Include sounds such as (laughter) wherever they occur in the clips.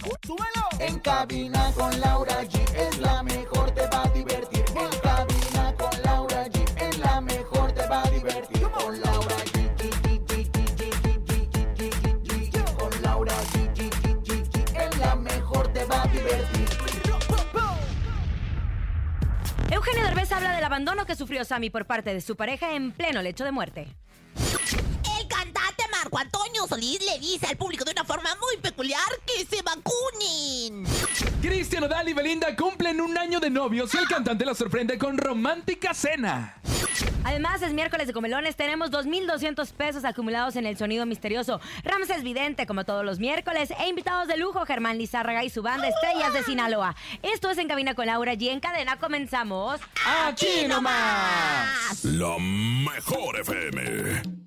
¡Súbelo! En cabina con Laura G es la mejor, te va a divertir. En cabina con Laura G es la mejor, te va a divertir. Con Laura G. Con Laura G. Es la mejor, te va a divertir. Eugenio Derbez habla del abandono que sufrió Sammy por parte de su pareja en pleno lecho de muerte. Marco Antonio Solís le dice al público de una forma muy peculiar que se vacunen. Cristian Odal y Belinda cumplen un año de novios y el cantante la sorprende con romántica cena. Además, es miércoles de comelones. Tenemos 2.200 pesos acumulados en el sonido misterioso. Ramses Vidente, como todos los miércoles. E invitados de lujo, Germán Lizárraga y su banda Estrellas de Sinaloa. Esto es En Cabina con Laura G. En cadena comenzamos. ¡Aquí nomás! La mejor FM.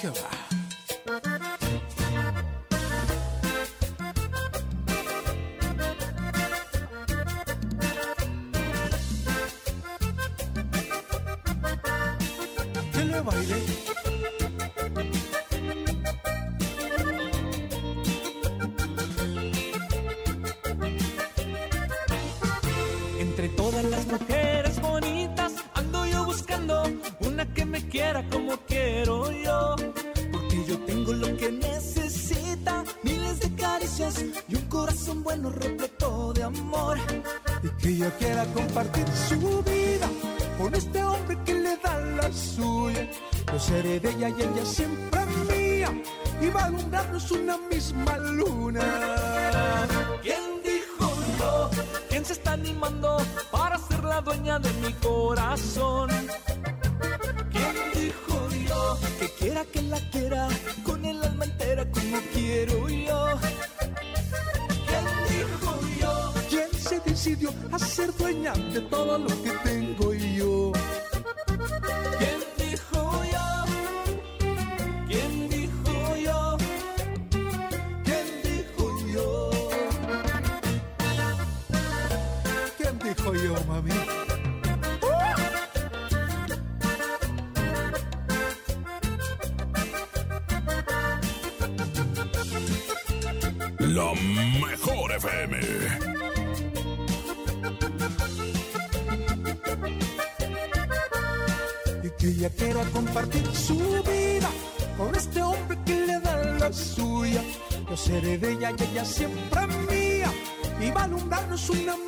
¿Qué va? Le baile. Una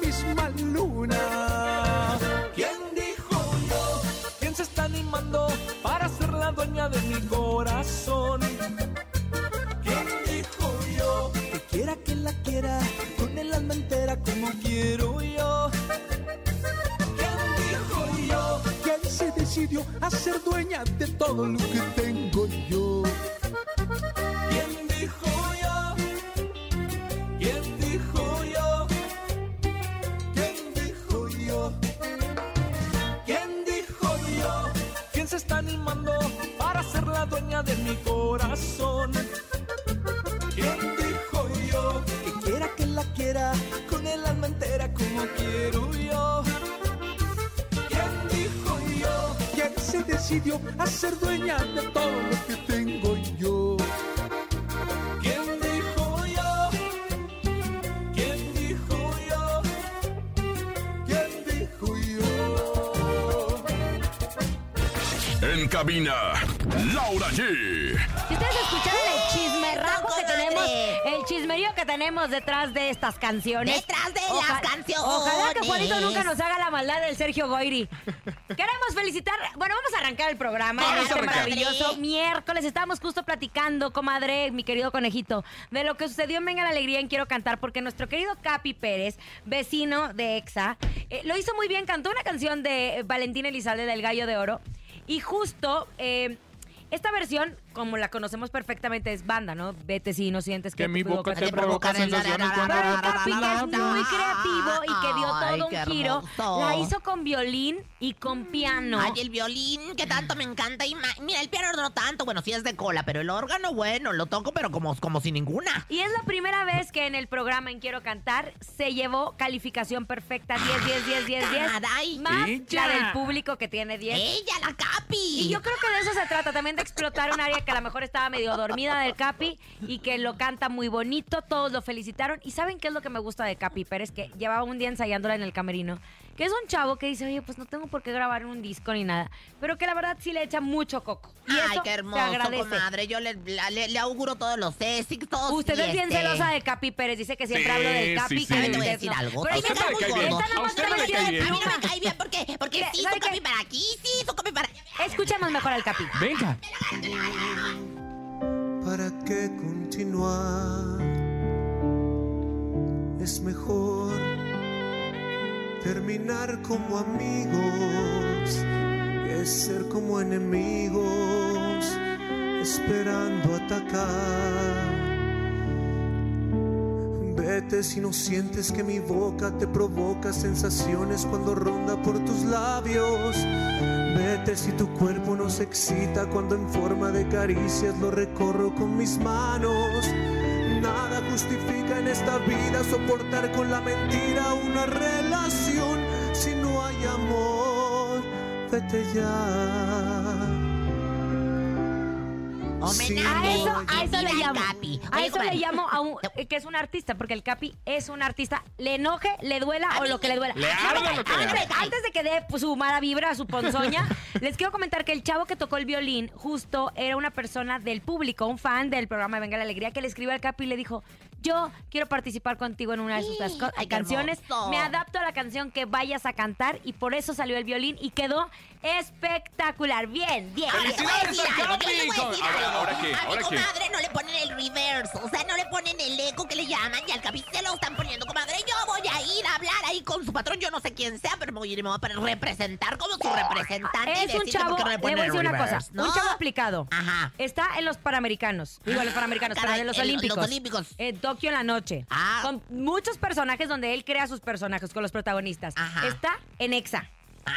misma luna. ¿Quién dijo yo? ¿Quién se está animando para ser la dueña de mi corazón? ¿Quién dijo yo? Que quiera que la quiera con el alma entera como quiero yo. ¿Quién dijo yo? ¿Quién se decidió a ser dueña de todo lo que a ser dueña de todo lo que tengo yo? ¿Quién dijo yo? ¿Quién dijo yo? ¿Quién dijo yo? En cabina, Laura G. Si ustedes escucharon el chismerrajo que tenemos, el chismerío que tenemos detrás de estas canciones. Detrás de Oja- las canciones. Ojalá que Juanito nunca nos haga la maldad del Sergio Goyri. Queremos felicitar. Bueno, vamos a arrancar el programa. Vamos en este maravilloso miércoles. Estábamos justo platicando, comadre, mi querido conejito, de lo que sucedió en Venga la Alegría en Quiero Cantar, porque nuestro querido Capi Pérez, vecino de EXA, eh, lo hizo muy bien. Cantó una canción de Valentín Elizalde del Gallo de Oro. Y justo. eh, esta versión como la conocemos perfectamente, es banda, ¿no? Vete si no sientes que, Que mi te boca te provoca sensaciones cuando Pero Capi, que es muy creativo y que dio Ay, todo un giro, la hizo con violín y con piano. Ay, el violín, que tanto me encanta. Y mira, el piano no tanto, bueno, sí es de cola, pero el órgano, bueno, lo toco, pero como, como sin ninguna. Y es la primera vez que en el programa en Quiero Cantar se llevó calificación perfecta 10, 10, 10, 10, 10. Caray. Más Ella. la del público que tiene 10. ¡Ella, la Capi! Y yo creo que de eso se trata, también de explotar un área que a lo mejor estaba medio dormida del Capi y que lo canta muy bonito, todos lo felicitaron. ¿Y saben qué es lo que me gusta de Capi Pérez? Que llevaba un día ensayándola en el camerino, que es un chavo que dice, oye, pues no tengo por qué grabar un disco ni nada, pero que la verdad sí le echa mucho coco. Y Ay, eso qué se hermoso, agradece. comadre. Yo le, le, le auguro todos los éxitos. Usted es bien este- celosa de Capi Pérez, dice que siempre Sí, hablo del sí, Capi. sí. que de te voy a decir no. algo. Pero A ahí usted cae bien. gordo. A usted no le cae bien. A mí no me cae bien porque, porque sí, ¿sabe su Capi para aquí, sí, su Capi para allá. Escuchemos mejor al Capi. Venga. ¿Para qué continuar? Es mejor terminar como amigos que ser como enemigos esperando atacar. Vete si no sientes que mi boca te provoca sensaciones cuando ronda por tus labios. Vete si tu cuerpo no se excita cuando en forma de caricias lo recorro con mis manos. Nada justifica en esta vida soportar con la mentira una relación si no hay amor. Vete. Sí, A Homenaje. eso, a eso le llamo. Capi. A eso le llamo a un, eh, que es un artista, porque el Capi es un artista. Le enoje, le duela A o mí lo que le duela. Le antes, de que dé pues, su mala vibra, su ponzoña, (laughs) les quiero comentar que el chavo que tocó el violín justo era una persona del público, un fan del programa Venga la Alegría, que le escribió al Capi y le dijo. Yo quiero participar contigo en una de sus Sí, canciones. Me adapto a la canción que vayas a cantar y por eso salió el violín y quedó espectacular. Bien, bien. ¡Felicidades decir al Capi! Ahora. ¿ahora qué? ¿Ahora qué? comadre no le ponen el reverse, o sea, no le ponen el eco que le llaman y al Capi se lo están poniendo, comadre. Yo voy a ir a hablar ahí con su patrón, yo no sé quién sea, pero me voy a ir y me voy a representar como su representante. y Es un decirle chavo, por qué no le le voy a decir una cosa, reverse, ¿no? un chavo aplicado. Ajá. Está en los Panamericanos, digo en los Panamericanos, pero Caray, en los en los Olímpicos. Olímpicos. En Tokio en la noche. Ah. Con muchos personajes donde él crea sus personajes con los protagonistas. Ajá. Está en EXA.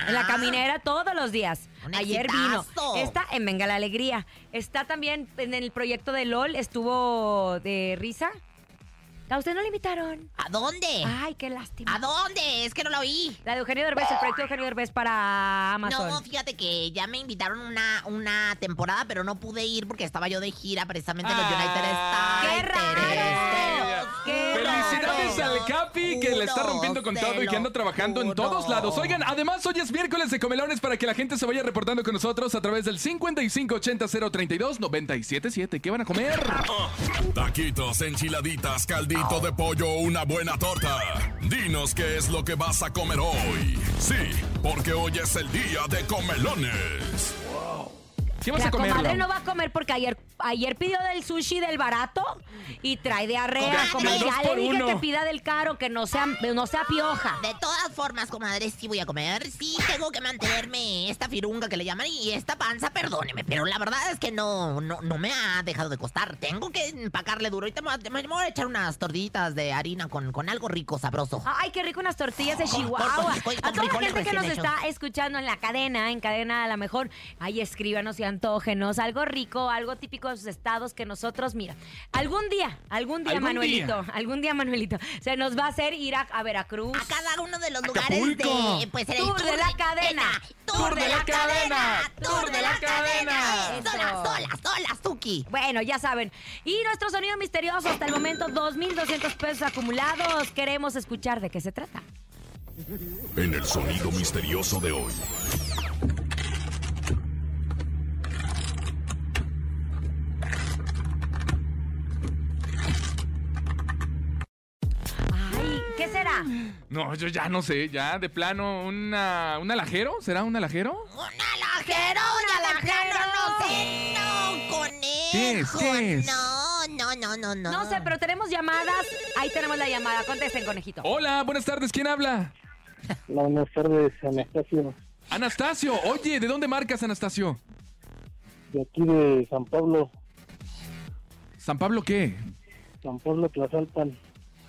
En la Ah. caminera todos los días. Un Ayer exitazo. vino. Está en Venga la Alegría. Está también en el proyecto de LOL. Estuvo de risa. ¿A usted no le invitaron? ¿A dónde? Ay, qué lástima. ¿A dónde? Es que no la oí. La de Eugenio Derbez, el proyecto de Eugenio Derbez para Amazon. No, fíjate que ya me invitaron una, una temporada, pero no pude ir porque estaba yo de gira precisamente en los Ah, United ¡Qué States. raro! ¡Qué Felicidades al Capi que le está rompiendo con todo y que anda trabajando en todos lados. Oigan, además hoy es miércoles de comelones para que la gente se vaya reportando con nosotros a través del 5580-032-977. ¿Qué van a comer? Taquitos, enchiladitas, caldito de pollo o una buena torta. Dinos qué es lo que vas a comer hoy. Sí, porque hoy es el día de comelones. ¿Qué vas La a comer? comadre no va a comer porque ayer, ayer pidió del sushi del barato y trae diarrea. Comadre. Ya le dije uno. que pida del caro, que no sea, no sea pioja. De todas formas, comadre, sí voy a comer. Sí tengo que mantenerme esta firunga que le llaman y esta panza, perdóneme. Pero la verdad es que no, no, no me ha dejado de costar. Tengo que empacarle duro. Ahorita me, voy a- me voy a echar unas tortillitas de harina con, con algo rico, sabroso. Ay, qué rico unas tortillas de Con- Chihuahua. con- con- A toda la gente que nos está escuchando en la cadena, en cadena a lo mejor, ay, escríbanos y antógenos, algo rico, algo típico de sus estados que nosotros, mira, algún día, algún día, Algún Manuelito, día. algún día, Manuelito, se nos va a hacer ir a, a Veracruz. A cada uno de los lugares de. Pues en el Tour de la cadena. Tour de la cadena. Tour de la cadena. Sola, sola, sola, Suki. Bueno, ya saben. Y nuestro sonido misterioso, hasta el momento, 2.200 pesos acumulados. Queremos escuchar de qué se trata. En el sonido misterioso de hoy. Ay, ¿qué será? (gasps) No, yo ya no sé, ya de plano, una, ¿un alajero? ¿Será un alajero? Un alajero, un alajero, no sé, no, conejo. ¿Qué es? ¿Qué es? No, no, no, no, no. No sé, pero tenemos llamadas. Ahí tenemos la llamada. Contesten, conejito. Hola, buenas tardes, ¿quién habla? Buenas tardes, Anastasio. Anastasio, oye, ¿de dónde marcas, Anastasio? de aquí de San Pablo, ¿San Pablo qué? San Pablo Tlazalpan.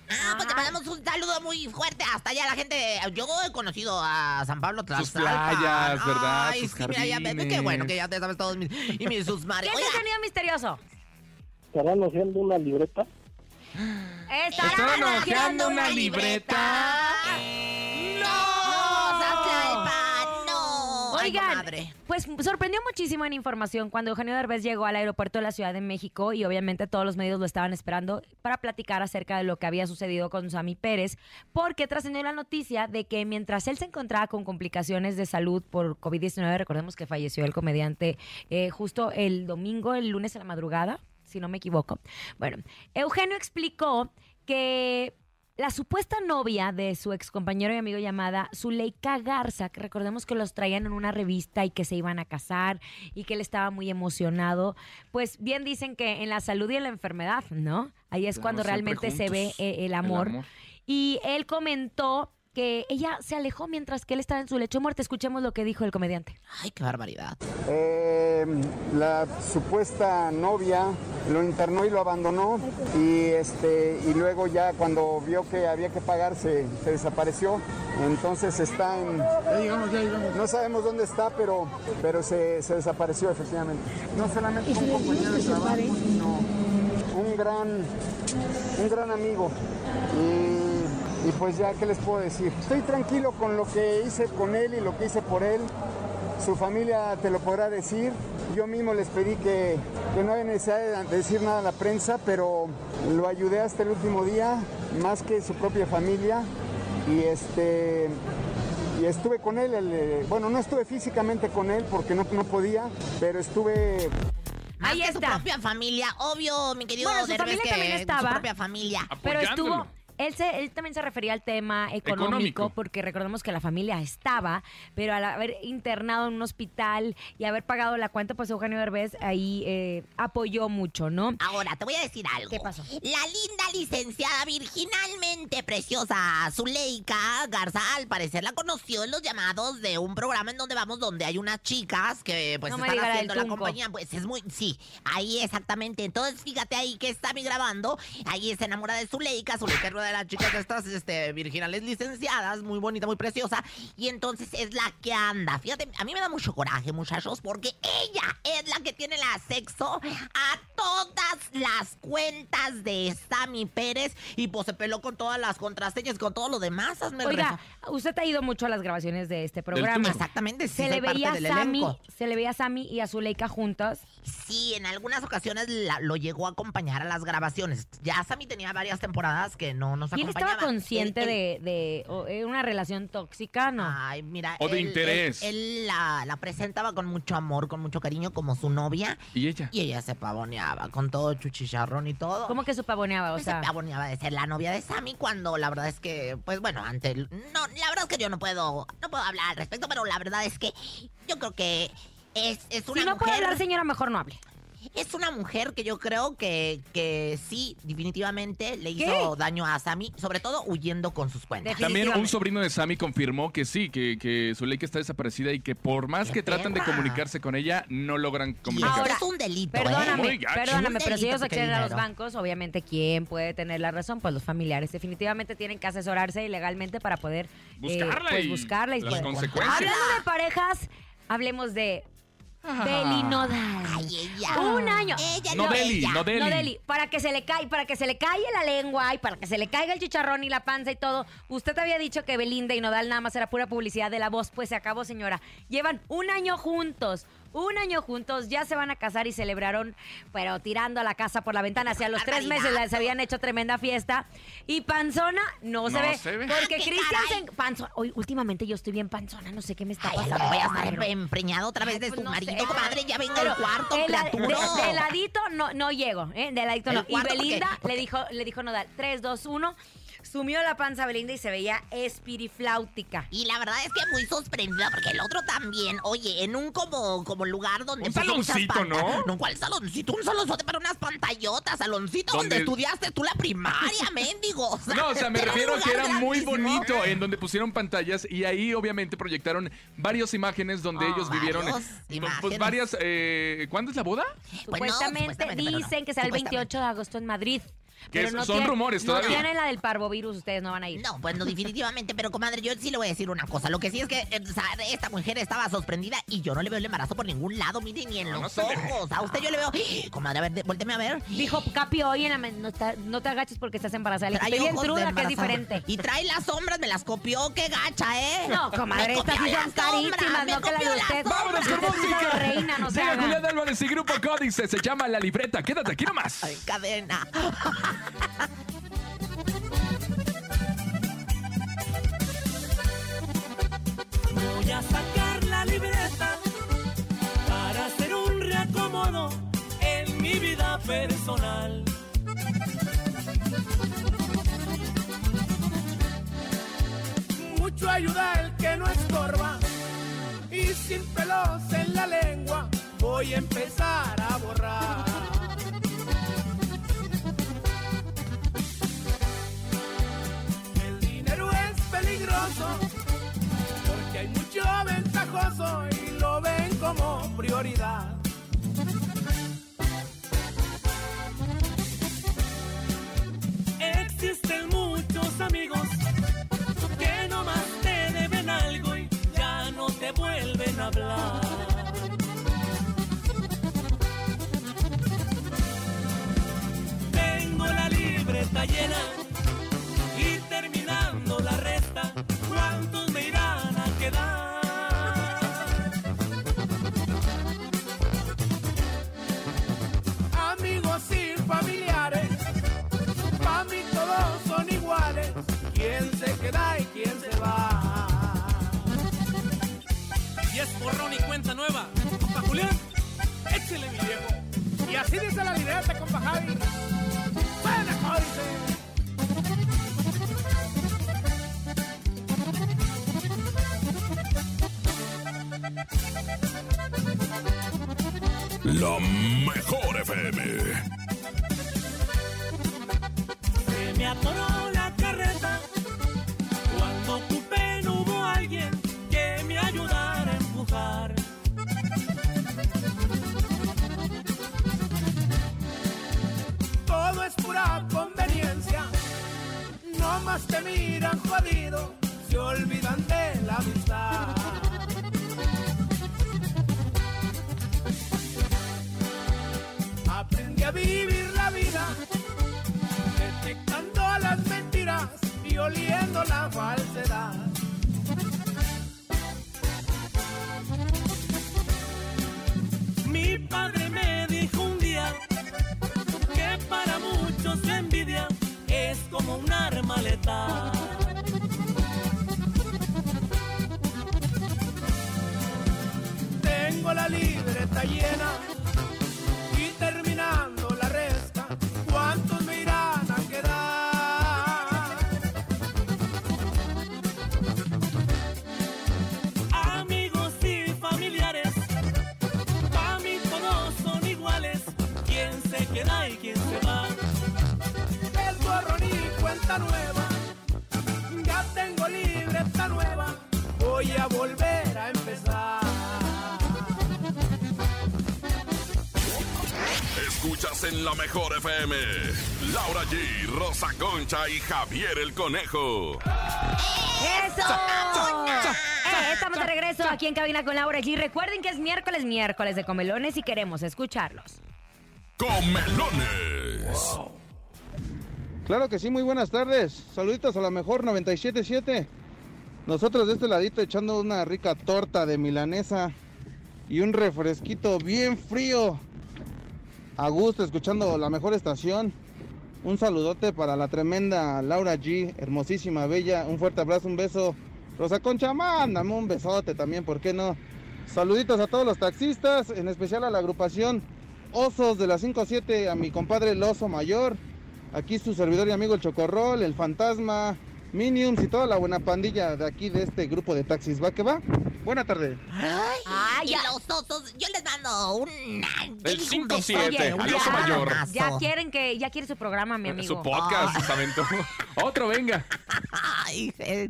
Ah, pues mandamos un saludo muy fuerte hasta allá la gente. Yo he conocido a San Pablo Sus Tlaxcalpan. playas, ¿verdad? Ay, Sus sí, mira, ya, qué bueno que ya te sabes todos mis, y mis sus mares. ¿Quién es el sonido misterioso? ¿Estarán haciendo una libreta? (gasps) ¿Estarán hojeando una libreta? Oigan, pues sorprendió muchísimo en información cuando Eugenio Derbez llegó al aeropuerto de la Ciudad de México y obviamente todos los medios lo estaban esperando para platicar acerca de lo que había sucedido con Sammy Pérez, porque trascendió la noticia de que mientras él se encontraba con complicaciones de salud por COVID-19, recordemos que falleció el comediante eh, justo el domingo, el lunes a la madrugada, si no me equivoco. Bueno, Eugenio explicó que la supuesta novia de su ex compañero y amigo llamada Zuleika Garza, que recordemos que los traían en una revista y que se iban a casar y que él estaba muy emocionado, pues bien dicen que en la salud y en la enfermedad, ¿no? Ahí es Claro, cuando realmente se ve eh, el, El amor. amor. Y él comentó que ella se alejó mientras que él estaba en su lecho de muerte. Escuchemos lo que dijo el comediante. Ay, qué barbaridad. Eh, la supuesta novia lo internó y lo abandonó y este y luego ya cuando vio que había que pagar se, se desapareció entonces está en no sabemos dónde está pero pero se, se desapareció efectivamente no solamente un compañero de trabajo sino un gran un gran amigo y, y pues ya qué les puedo decir estoy tranquilo con lo que hice con él y lo que hice por él su familia te lo podrá decir. Yo mismo les pedí que, que no hay necesidad de decir nada a la prensa, pero lo ayudé hasta el último día, más que su propia familia. Y este y estuve con él, el, eh, bueno, no estuve físicamente con él porque no, no podía, pero estuve Más Ahí que su está. propia familia, obvio, mi querido Bueno, su Derbez, familia que también estaba. Su propia familia. Pero estuvo. Él, se, él también se refería al tema económico, Económico. porque recordemos que la familia estaba, pero al haber internado en un hospital y haber pagado la cuenta, pues Eugenio Derbez ahí eh, apoyó mucho, ¿no? Ahora, te voy a decir algo. ¿Qué pasó? La linda licenciada virginalmente preciosa Zuleika Garza, al parecer la conoció en los llamados de un programa en donde vamos, donde hay unas chicas que pues No están haciendo la compañía. Pues es muy, sí, ahí exactamente. Entonces, fíjate ahí que está mi grabando. Ahí se enamora de Zuleika. Zuleika una de las chicas de estas este, virginales licenciadas, muy bonita, muy preciosa. Y entonces es la que anda. Fíjate, a mí me da mucho coraje, muchachos, porque ella es la que tiene el acceso a todas las cuentas de Sammy Pérez. Y pues se peló con todas las contraseñas, con todo lo demás. Hazme Oiga, usted ha ido mucho a las grabaciones de este programa. Exactamente, sí, Se le veía a del Sammy, elenco. se le veía a Sammy y a Zuleika juntas. Sí, en algunas ocasiones la- lo llegó a acompañar a las grabaciones. Ya Sammy tenía varias temporadas que no nos ¿Y él estaba consciente Él- él- de, eh, una relación tóxica? No. Ay, mira. O de él- interés. Él, él la, la presentaba con mucho amor, con mucho cariño, como su novia. ¿Y ella? Y ella se pavoneaba con todo chuchicharrón y todo. ¿Cómo que su pavoneaba? O Pues sea, se pavoneaba de ser la novia de Sammy cuando la verdad es que, pues bueno, ante el- no, la verdad es que yo no puedo, no puedo hablar al respecto, pero la verdad es que yo creo que es, es una si no mujer. puede hablar, señora, mejor no hable. Es una mujer que yo creo que, que sí, definitivamente le ¿Qué? hizo daño a Sammy, sobre todo huyendo con sus cuentas. También un sobrino de Sammy confirmó que sí, que, que Zuleika está desaparecida y que por más ¡Qué que tratan de comunicarse con ella, no logran comunicarse. Ahora, es un delito, ¿eh? Perdóname, perdóname, pero si ellos acceden a los bancos, obviamente, ¿quién puede tener la razón? Pues los familiares. Definitivamente tienen que asesorarse legalmente para poder eh, Buscarla pues, y buscarla y las poder- consecuencias. Hablando de parejas, hablemos de Beli (laughs) Nodal. Ay, ella. Un año. Ella No no, Deli, ella. no Deli. No, Deli, para que se le cae, para que se le calle la lengua y para que se le caiga el chicharrón y la panza y todo. Usted había dicho que Belinda y Nodal nada más era pura publicidad de la voz, pues se acabó, señora. Llevan un año juntos. Un año juntos, ya se van a casar y celebraron, pero tirando la casa por la ventana. Hacia los tres meses les habían hecho tremenda fiesta. Y Panzona no, se No ve. se ve. Porque Cristian se... Panzona, hoy, últimamente yo estoy bien panzona, no sé qué me está Ay, pasando. vaya a estar empreñado otra vez de Pues su no marido, sé. comadre. Ya venga el cuarto, criatura. de- de ladito no, no llego, ¿eh? De ladito El no. Y porque- Belinda porque- le dijo, le dijo Nodal, 3, 2, 1. Sumió la panza Belinda y se veía espirifláutica. Y la verdad es que muy sorprendida porque el otro también, oye, en un como, como lugar donde... Un muchas saloncito, ¿no? (laughs) No, ¿cuál saloncito? Un salonzote para unas pantallotas, saloncito donde, Donde- estudiaste tú la primaria, (laughs) mendigo. No, o sea, me refiero a que era muy bonito en donde pusieron pantallas y ahí obviamente proyectaron varias imágenes donde Oh, ellos vivieron. eh, imágenes. Pues varias. eh, ¿Cuándo es la boda? Pues Supuestamente, supuestamente, pero no. dicen que será el Supuestamente. 28 de agosto en Madrid. Que Pero es- no son tiene- rumores No todavía. tienen la del parvovirus, ustedes no van a ir. No, pues no, definitivamente, pero comadre, yo sí le voy a decir una cosa. Lo que sí es que eh, o sea, esta mujer estaba sorprendida y yo no le veo el embarazo por ningún lado, mire, ni en No, no los ojos. A usted yo le veo. Comadre, a ver, volteme a ver. Dijo Capi hoy en la... No te, no te agaches porque estás embarazada. Le Estoy bien truda, que es diferente. Y trae las sombras, me las copió, qué gacha, ¿eh? No, comadre, estas sí son carísimas, me no que la de usted. ¡Vámonos con música! reina, no Llega. Julián Álvarez y Grupo Códice. Se llama La Libreta. Quédate aquí nomás. En cadena. Voy a sacar la libreta para hacer un reacomodo en mi vida personal. Mucho ayuda el que no estorba y sin pelos en la lengua voy a empezar a borrar. Peligroso porque hay mucho ventajoso y lo ven como prioridad. Existen muchos amigos que nomás te deben algo y ya no te vuelven a hablar. Tengo la libreta llena se queda y quién se va. Y es borrón y cuenta nueva, compa Julián, échele mi viejo. Y así dice la libreta, compa Javi. Buena, Jorge. La mejor FM. Se me atoró pura conveniencia, no más te miran jodido, se olvidan de la amistad. Aprendí a vivir la vida detectando las mentiras y oliendo la falsedad. Como un arma letal. Tengo la libreta llena nueva, ya tengo libreta nueva, voy a volver a empezar. Escuchas en la mejor FM. Laura G, Rosa Concha y Javier el Conejo. ¡Eso! Eh, estamos de regreso aquí en Cabina con Laura G. Recuerden que es miércoles, miércoles de comelones y queremos escucharlos. Comelones. Claro que sí, muy buenas tardes. Saluditos a la mejor 977. Nosotros de este ladito echando una rica torta de milanesa y un refresquito bien frío. A gusto, escuchando la mejor estación. Un saludote para la tremenda Laura G, hermosísima, bella. Un fuerte abrazo, un beso. Rosa Concha, mándame un besote también, ¿por qué no? Saluditos a todos los taxistas, en especial a la agrupación Osos de la 57, a mi compadre el Oso Mayor. Aquí su servidor y amigo el Chocorrol, el Fantasma, Minions y toda la buena pandilla de aquí de este grupo de taxis. ¿Va que va? Buena tarde. Ay, y los osos, yo les mando un... El un beso. 5-7, Oye, al un oso mayor. Ya quieren que, ya quiere su programa, mi amigo. Su podcast, se aventó. (laughs) Otro, venga. Ay, eh,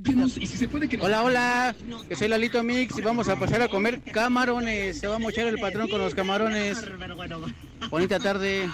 Hola, hola, que soy Lalito Mix y vamos a pasar a comer camarones. Se va a mochar el patrón con los camarones. Bonita tarde.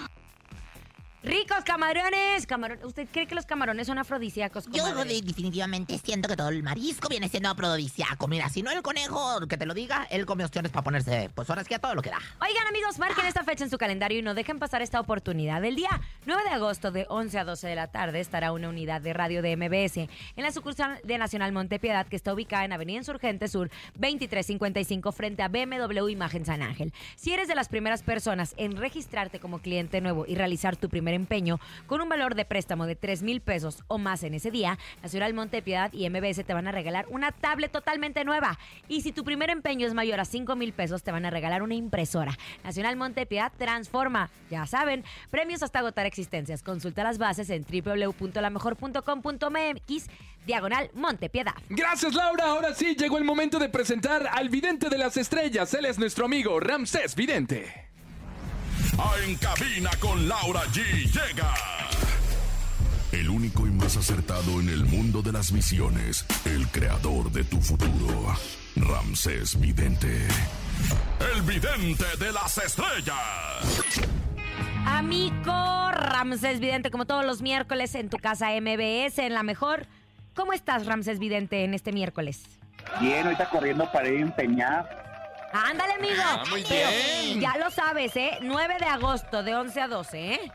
Ricos camarones. Camarón- ¿Usted cree que los camarones son afrodisíacos? Yo de- definitivamente siento que todo el marisco viene siendo afrodisíaco. Mira, si no el conejo, que te lo diga, él come opciones para ponerse, pues ahora es que a todo lo que da. Oigan amigos, marquen esta fecha en su calendario y no dejen pasar esta oportunidad. El día 9 de agosto de 11 a 12 de la tarde estará una unidad de radio de MBS en la sucursal de Nacional Montepiedad que está ubicada en Avenida Insurgente Sur 2355 frente a BMW Imagen San Ángel. Si eres de las primeras personas en registrarte como cliente nuevo y realizar tu primer empeño con un valor de préstamo de 3 mil pesos o más en ese día, Nacional Montepiedad y MBS te van a regalar una tablet totalmente nueva. Y si tu primer empeño es mayor a 5 mil pesos, te van a regalar una impresora. Nacional Montepiedad transforma. Ya saben, premios hasta agotar existencias. Consulta las bases en www.lamejor.com.mx diagonal Montepiedad. Gracias, Laura. Ahora sí, llegó el momento de presentar al vidente de las estrellas. Él es nuestro amigo Ramsés Vidente. Ah, En cabina con Laura G. Llega. El único y más acertado en el mundo de las visiones. El creador de tu futuro. Ramsés Vidente. El vidente de las estrellas. Amigo Ramsés Vidente, como todos los miércoles en tu casa MBS, en la mejor. ¿Cómo estás, Ramsés Vidente, en este miércoles? Bien, ahorita corriendo para ir a empeñar. Ándale, amigo. Ah, muy Pero bien. ya lo sabes, ¿eh? 9 de agosto, de 11 a 12, ¿eh?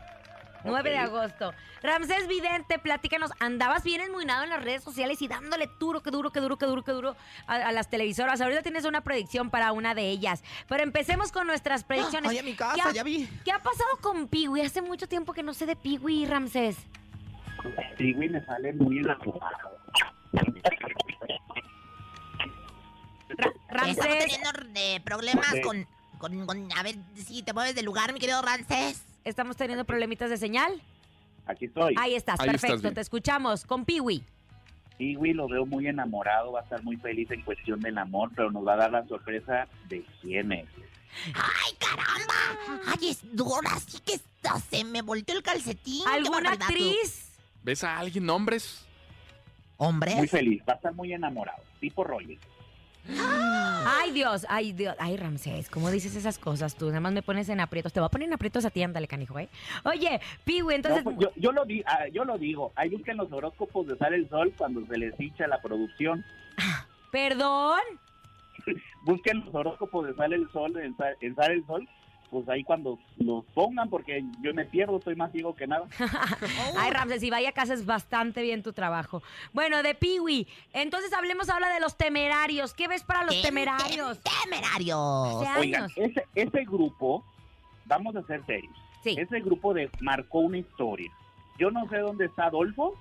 9 de agosto. Ramsés Vidente, platícanos, andabas bien enmuinado en las redes sociales y dándole duro, que duro, que duro, que duro, que duro a, a las televisoras. Ahorita tienes una predicción para una de ellas. Pero empecemos con nuestras predicciones. Ay, a mi casa, ¿Qué ha- ya vi. ¿Qué ha pasado con Piwi? Hace mucho tiempo que no sé de Piwi, Ramsés. Güey, me sale muy enamorado. Estamos teniendo eh, problemas Sí. con, con, con- A ver si te mueves del lugar, mi querido Ramsés. Estamos teniendo problemitas de señal. Aquí estoy. Ahí estás, Ahí perfecto. te escuchamos con Piwi. Güey, lo veo muy enamorado, va a estar muy feliz en cuestión del amor, pero nos va a dar la sorpresa de quién es. ¡Ay, caramba! ¡Ay, es ahora sí que esto, se me volteó el calcetín! ¡Qué ¿Alguna actriz? ¿Ves a alguien, hombres? ¿Hombres? Muy feliz, va a estar muy enamorado, tipo Roger. Ay, Dios, ay, Dios, ay, Ramsés, ¿cómo dices esas cosas tú? Nada más me pones en aprietos. Te voy a poner en aprietos a ti, ándale, canijo, ¿eh? Oye, Piwi, entonces... No, pues, yo, yo lo di, ah, yo lo digo, hay busquen los horóscopos de Sale el Sol cuando se les hincha la producción. ¿Perdón? (laughs) Busquen los horóscopos de Sale el Sol en, en Sale el Sol, pues ahí cuando los pongan, porque yo me pierdo, estoy más ciego que nada. (laughs) Ay, Ramsés, si vaya a casa es bastante bien tu trabajo. Bueno, de Piwi, entonces hablemos ahora de los temerarios. ¿Qué ves para los ¿Qué temerarios? ¡Temerarios! Oigan, ese, ese grupo, vamos a ser serios. Ese grupo de marcó una historia. Yo no sé dónde está Adolfo,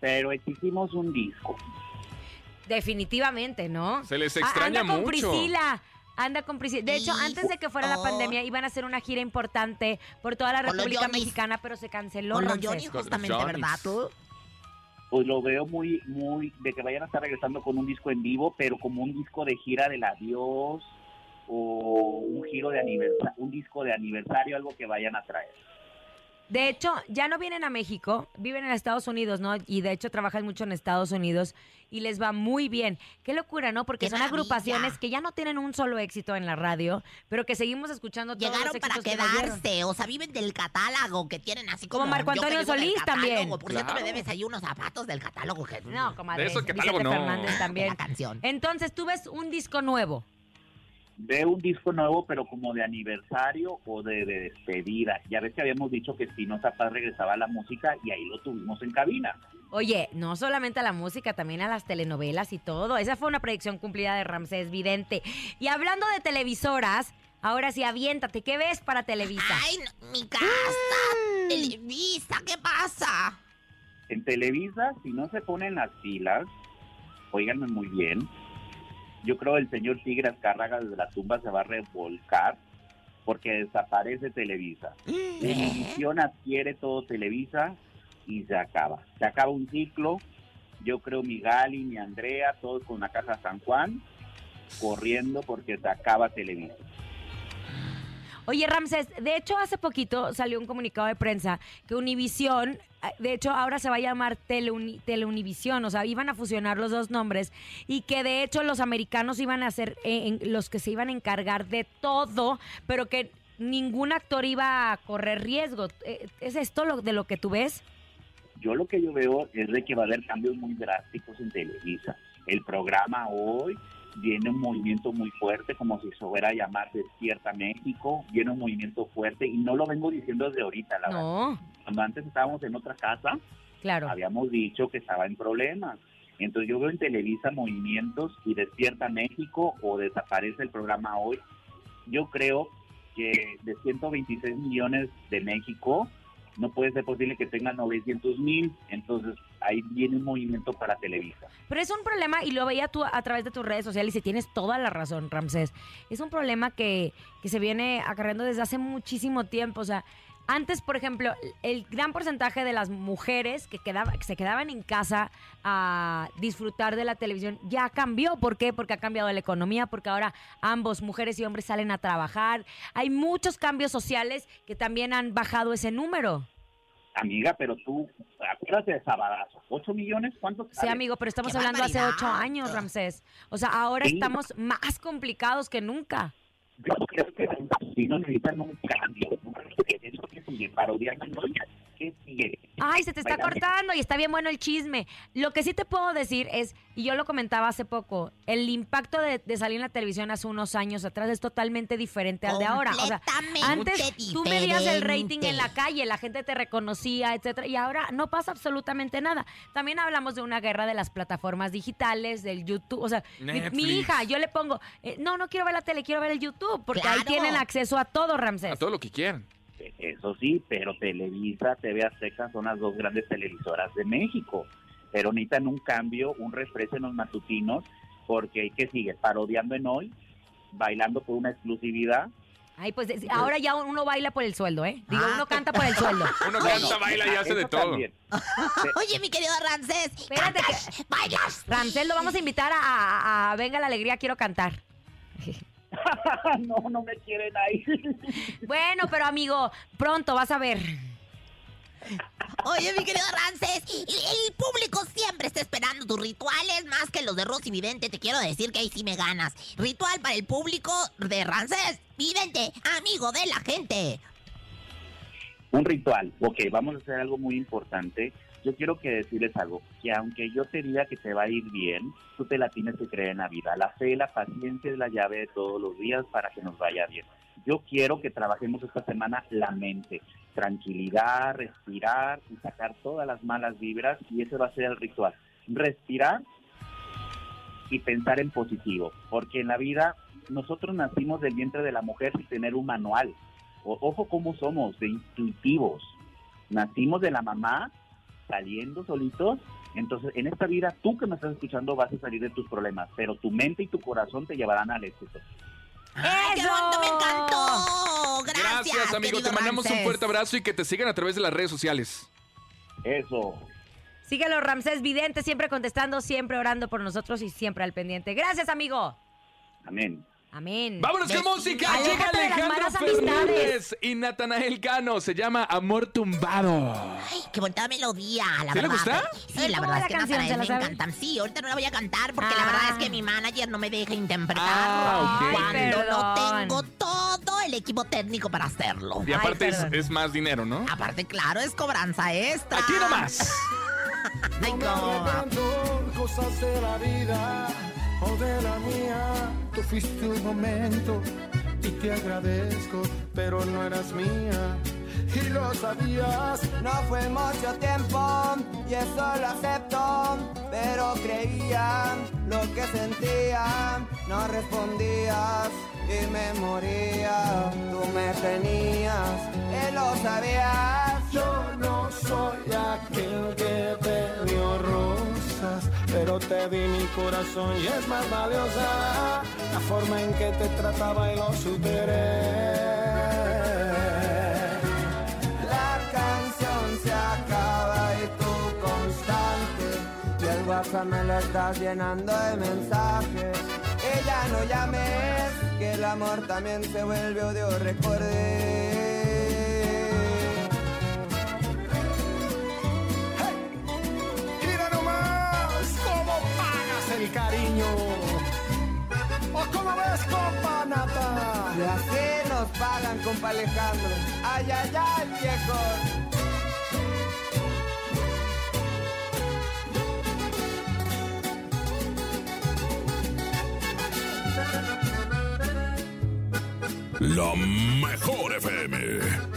pero hicimos un disco. Definitivamente, ¿no? Se les Ah, extraña anda con mucho. Priscila. Anda con Priscila. De hecho, antes de que fuera la pandemia, iban a hacer una gira importante por toda la Con República. Mexicana, pero se canceló. Con los. Johnny justamente, ¿verdad tú? Pues lo veo muy, muy, de que vayan a estar regresando con un disco en vivo, pero como un disco de gira del adiós o un giro de aniversario, un disco de aniversario, algo que vayan a traer. De hecho, ya no vienen a México, viven en Estados Unidos, ¿no? Y de hecho trabajan mucho en Estados Unidos y les va muy bien. Qué locura, ¿no? Porque ¡Qué son maravilla! agrupaciones que ya no tienen un solo éxito en la radio, pero que seguimos escuchando todos Llegaron los para que quedarse, o sea, viven del catálogo que tienen así como... Como Marco yo Antonio del Solís catálogo. también. Por cierto, me debes ahí unos zapatos del catálogo. Que... No, comadre. De Vicente no. Fernández también. La canción. Entonces, tú ves un disco nuevo. Veo un disco nuevo, pero como de aniversario o de, de despedida. Ya ves que habíamos dicho que Espinoza Paz regresaba a la música y ahí lo tuvimos en cabina. Oye, no solamente a la música, también a las telenovelas y todo. Esa fue una predicción cumplida de Ramsés Vidente. Y hablando de televisoras, ahora sí, aviéntate. ¿Qué ves para Televisa? ¡Ay, no, mi casa! ¡Televisa! ¿Qué pasa? En Televisa, si no se ponen las pilas, oíganme muy bien, yo creo el señor Tigre Azcárraga desde la tumba se va a revolcar porque desaparece Televisa. (gasps) Univisión adquiere todo Televisa, y se acaba. Se acaba un ciclo. Yo creo mi Gali, mi Andrea, todos con la caja San Juan, corriendo porque se acaba Televisa. Oye, Ramsés, de hecho hace poquito salió un comunicado de prensa que Univisión, eh, de hecho ahora se va a llamar Teleuni- Teleunivisión, o sea, iban a fusionar los dos nombres y que de hecho los americanos iban a ser eh, los que se iban a encargar de todo, pero que ningún actor iba a correr riesgo. Eh, ¿Es esto lo, de lo que tú ves? Yo lo que yo veo es de que va a haber cambios muy drásticos en Televisa. El programa hoy viene un movimiento muy fuerte, como si se fuera a llamar Despierta México, viene un movimiento fuerte y no lo vengo diciendo desde ahorita, la verdad. Cuando antes estábamos en otra casa, claro. habíamos dicho que estaba en problemas. Entonces yo veo en Televisa movimientos y despierta México o desaparece el programa hoy. Yo creo que de 126 millones de México no puede ser posible que tengan 900 mil. Entonces ahí viene un movimiento para Televisa. Pero es un problema, y lo veía tú a través de tus redes sociales, y tienes toda la razón, Ramsés. Es un problema que, que se viene acarreando desde hace muchísimo tiempo. O sea, antes, por ejemplo, el gran porcentaje de las mujeres que, quedaba, que se quedaban en casa a disfrutar de la televisión ya cambió. ¿Por qué? Porque ha cambiado la economía, porque ahora ambos, mujeres y hombres, salen a trabajar. Hay muchos cambios sociales que también han bajado ese número. Amiga, pero tú, acuérdate de Sabadazo, ¿8 millones? ¿Cuántos? Sí, amigo, pero estamos hablando hace barbaridad. ocho años, Ramsés. O sea, ahora Sí. estamos más complicados que nunca. Yo creo que si no necesitan un cambio, ¿qué es que sigue? Parodiando. ¿Qué sigue? Ay, se te está cortando y está bien bueno el chisme. Lo que sí te puedo decir es, y yo lo comentaba hace poco, el impacto de, de salir en la televisión hace unos años atrás es totalmente diferente al de ahora. O sea, antes tú medías el rating diferente. en la calle, la gente te reconocía, etcétera, y ahora no pasa absolutamente nada. También hablamos de una guerra de las plataformas digitales, del YouTube, o sea, mi, hija, yo le pongo, eh, no, no quiero ver la tele, quiero ver el YouTube, porque ahí tienen acceso a todo, A Ramsés. todo lo que quieran. Eso sí, pero Televisa, TV Azteca son las dos grandes televisoras de México. Pero necesitan un cambio, un refresco en los matutinos, porque ¿qué sigue? Parodiando en hoy, bailando por una exclusividad. Ay, pues es- ahora ya uno baila por el sueldo, ¿eh? Digo, uno canta por el sueldo. (laughs) Uno canta, baila y hace de todo. (laughs) Oye, mi querido Ramsés. Espérate ¿cantas? ¿Bailas? Ramsés, lo vamos a invitar a, a- a Venga la Alegría, quiero cantar. (laughs) (laughs) no, no me quieren ahí. (laughs) Bueno, pero amigo, pronto vas a ver. Oye, mi querido Ramsés, el público siempre está esperando tus rituales más que los de Rosy Vidente. Te quiero decir que ahí sí me ganas. Ritual para el público de Ramsés Vidente, amigo de la gente. Un ritual. Ok, vamos a hacer algo muy importante. Yo quiero que decirles algo, que aunque yo te diga que te va a ir bien, tú te la tienes que creer en la vida. La fe, la paciencia es la llave de todos los días para que nos vaya bien. Yo quiero que trabajemos esta semana la mente, tranquilidad, respirar y sacar todas las malas vibras y ese va a ser el ritual. Respirar y pensar en positivo, porque en la vida nosotros nacimos del vientre de la mujer sin tener un manual. O- ojo cómo somos, de intuitivos. Nacimos de la mamá saliendo solitos. Entonces, en esta vida, tú que me estás escuchando vas a salir de tus problemas, pero tu mente y tu corazón te llevarán al éxito. ¡Ay, qué ¡Eso! bonito! ¡Me encantó! Gracias, Gracias, amigo. Te mandamos un fuerte abrazo y que te sigan a través de las redes sociales. Eso. Síguelo, Ramsés Vidente, siempre contestando, siempre orando por nosotros y siempre al pendiente. Gracias, amigo. Amén. Amén. ¡Vámonos con Besitos. música! Aléjate Llega de las Alejandro. Fernández y Natanael Cano. Se llama Amor Tumbado. Ay, qué bonita melodía, la ¿Sí le verdad. gusta? Sí, la ¿cómo verdad es que canción? Natanael ¿Se la me sabe? encantan. Sí, ahorita no la voy a cantar porque la Ah. verdad es que mi manager no me deja interpretarlo. Ah, ok. Cuando Ay, no tengo todo el equipo técnico para hacerlo. Y aparte Ay, es, más dinero, ¿no? Aparte, claro, es cobranza extra. Aquí nomás. (laughs) Ay, No me cosas de la vida o de la mía. Tú fuiste un momento y te agradezco, pero no eras mía. Y lo sabías. No fue mucho tiempo y eso lo acepto, pero creía lo que sentía, no respondías y me moría. Tú me tenías y lo sabías. Yo no soy aquel que te dio pero te di mi corazón y es más valiosa la forma en que te trataba y lo superé. La canción se acaba y tú constante, y el WhatsApp me lo estás llenando de mensajes. Ella no llames, que el amor también se vuelve odio, recordé. El cariño. ¿O cómo ves, compa Nata? Y así nos pagan, compa Alejandro. Ay, ay, ay, viejo. La mejor FM.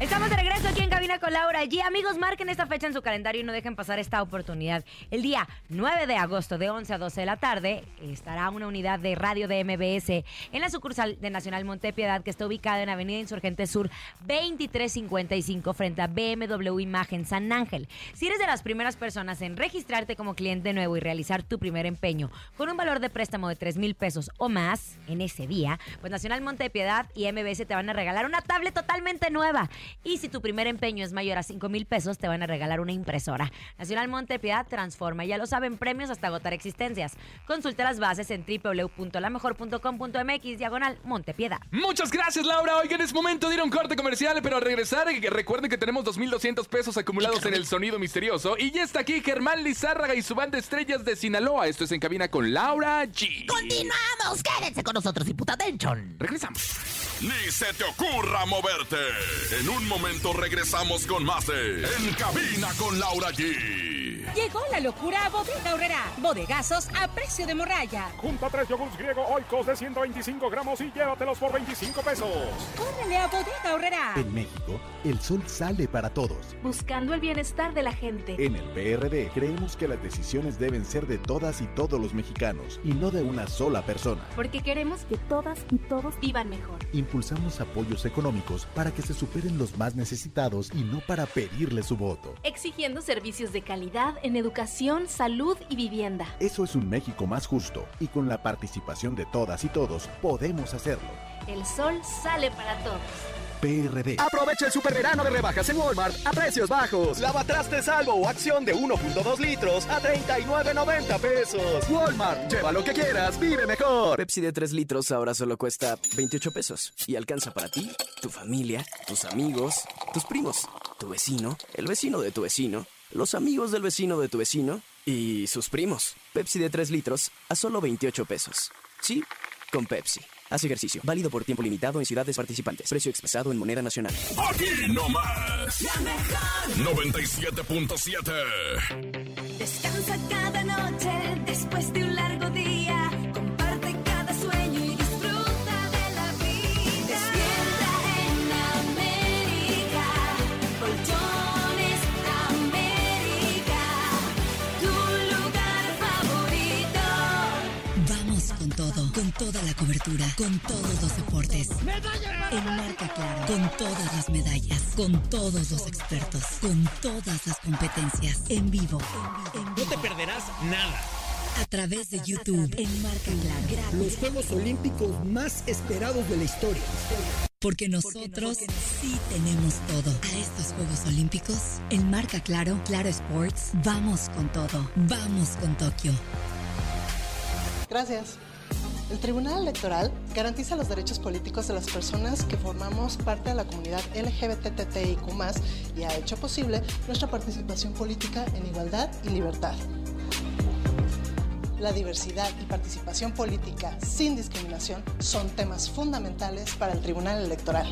Estamos de regreso aquí en Cabina con Laura G. Amigos, marquen esta fecha en su calendario y no dejen pasar esta oportunidad. El día 9 de agosto de 11 a 12 de la tarde estará una unidad de radio de MBS en la sucursal de Nacional Montepiedad que está ubicada en Avenida Insurgente Sur 2355 frente a BMW Imagen San Ángel. Si eres de las primeras personas en registrarte como cliente nuevo y realizar tu primer empeño con un valor de préstamo de 3 mil pesos o más en ese día, pues Nacional Montepiedad y MBS te van a regalar una tablet totalmente nueva. Y si tu primer empeño es mayor a 5 mil pesos, te van a regalar una impresora. Nacional Montepiedad transforma, ya lo saben, premios hasta agotar existencias. Consulta las bases en www.lamejor.com.mx, diagonal Montepiedad. Muchas gracias, Laura. Oigan, es momento de ir a un corte comercial, pero al regresar, eh, recuerden que tenemos 2.200 pesos acumulados en el sonido misterioso. Y ya está aquí Germán Lizárraga y su banda Estrellas de Sinaloa. Esto es En Cabina con Laura G. Continuamos, quédense con nosotros y puta atención. Regresamos. Ni se te ocurra moverte. En un momento regresamos con más de En Cabina con Laura G. Llegó la locura a Bodega Horrera. Bodegazos a precio de morralla. Junta tres yogurts griego oikos de 125 gramos y llévatelos por 25 pesos. ¡Córrele a Bodega Horrera! En México, el sol sale para todos. Buscando el bienestar de la gente. En el PRD creemos que las decisiones deben ser de todas y todos los mexicanos y no de una sola persona. Porque queremos que todas y todos vivan mejor. Impulsamos apoyos económicos para que se superen los más necesitados y no para pedirle su voto. Exigiendo servicios de calidad en educación, salud y vivienda. Eso es un México más justo y con la participación de todas y todos podemos hacerlo. El sol sale para todos. PRD. Aprovecha el super verano de rebajas en Walmart a precios bajos. Lavatraste salvo o acción de 1.2 litros a 39.90 pesos. Walmart, lleva lo que quieras, vive mejor. Pepsi de 3 litros ahora solo cuesta 28 pesos y alcanza para ti, tu familia, tus amigos, tus primos, tu vecino, el vecino de tu vecino, los amigos del vecino de tu vecino y sus primos. Pepsi de 3 litros a solo 28 pesos. Sí, con Pepsi. Haz ejercicio. Válido por tiempo limitado en ciudades participantes. Precio expresado en moneda nacional. Aquí nomás. 97.7. Descansa cada noche después de un toda la cobertura, con todos los deportes. En marca claro, con todas las medallas, con todos los expertos, con todas las competencias, en vivo. No te perderás nada. A través de YouTube, en marca claro. Los Juegos Olímpicos más esperados de la historia. Porque nosotros sí tenemos todo. A estos Juegos Olímpicos, en marca claro, Claro Sports, vamos con todo. Vamos con Tokio. Gracias. El Tribunal Electoral garantiza los derechos políticos de las personas que formamos parte de la comunidad LGBTTIQ y ha hecho posible nuestra participación política en igualdad y libertad. La diversidad y participación política sin discriminación son temas fundamentales para el Tribunal Electoral.